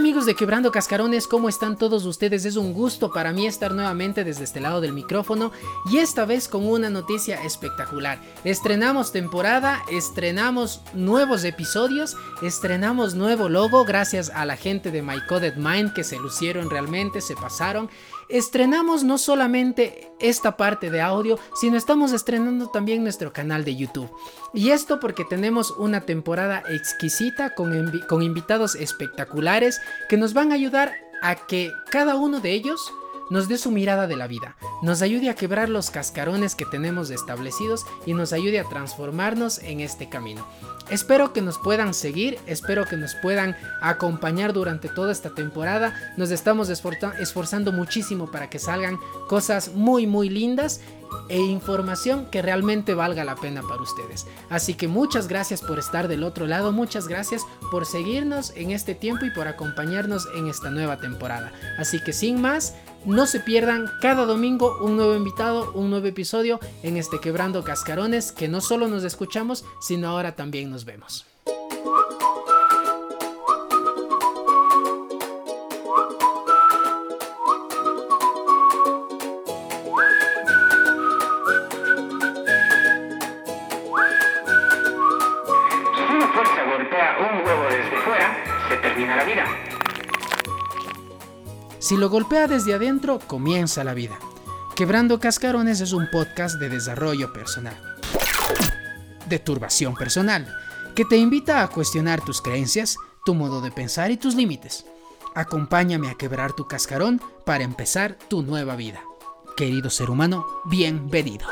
Amigos de Quebrando Cascarones, ¿cómo están todos ustedes? Es un gusto para mí estar nuevamente desde este lado del micrófono y esta vez con una noticia espectacular. Estrenamos temporada, estrenamos nuevos episodios, estrenamos nuevo logo gracias a la gente de My Coded Mind que se lucieron realmente, se pasaron estrenamos no solamente esta parte de audio, sino estamos estrenando también nuestro canal de YouTube. Y esto porque tenemos una temporada exquisita con invitados espectaculares que nos van a ayudar a que cada uno de ellos nos dé su mirada de la vida, nos ayude a quebrar los cascarones que tenemos establecidos y nos ayude a transformarnos en este camino. Espero que nos puedan seguir, espero que nos puedan acompañar durante toda esta temporada. Nos estamos esforzando muchísimo para que salgan cosas muy muy lindas e información que realmente valga la pena para ustedes. Así que muchas gracias por estar del otro lado, muchas gracias por seguirnos en este tiempo y por acompañarnos en esta nueva temporada. Así que sin más, no se pierdan cada domingo un nuevo invitado, un nuevo episodio en este Quebrando Cascarones, que no solo nos escuchamos, sino ahora también nos vemos. Un huevo desde fuera, se termina la vida. Si lo golpea desde adentro, comienza la vida. Quebrando Cascarones es un podcast de desarrollo personal, de turbación personal, que te invita a cuestionar tus creencias, tu modo de pensar y tus límites. Acompáñame a quebrar tu cascarón para empezar tu nueva vida. Querido ser humano, bienvenido.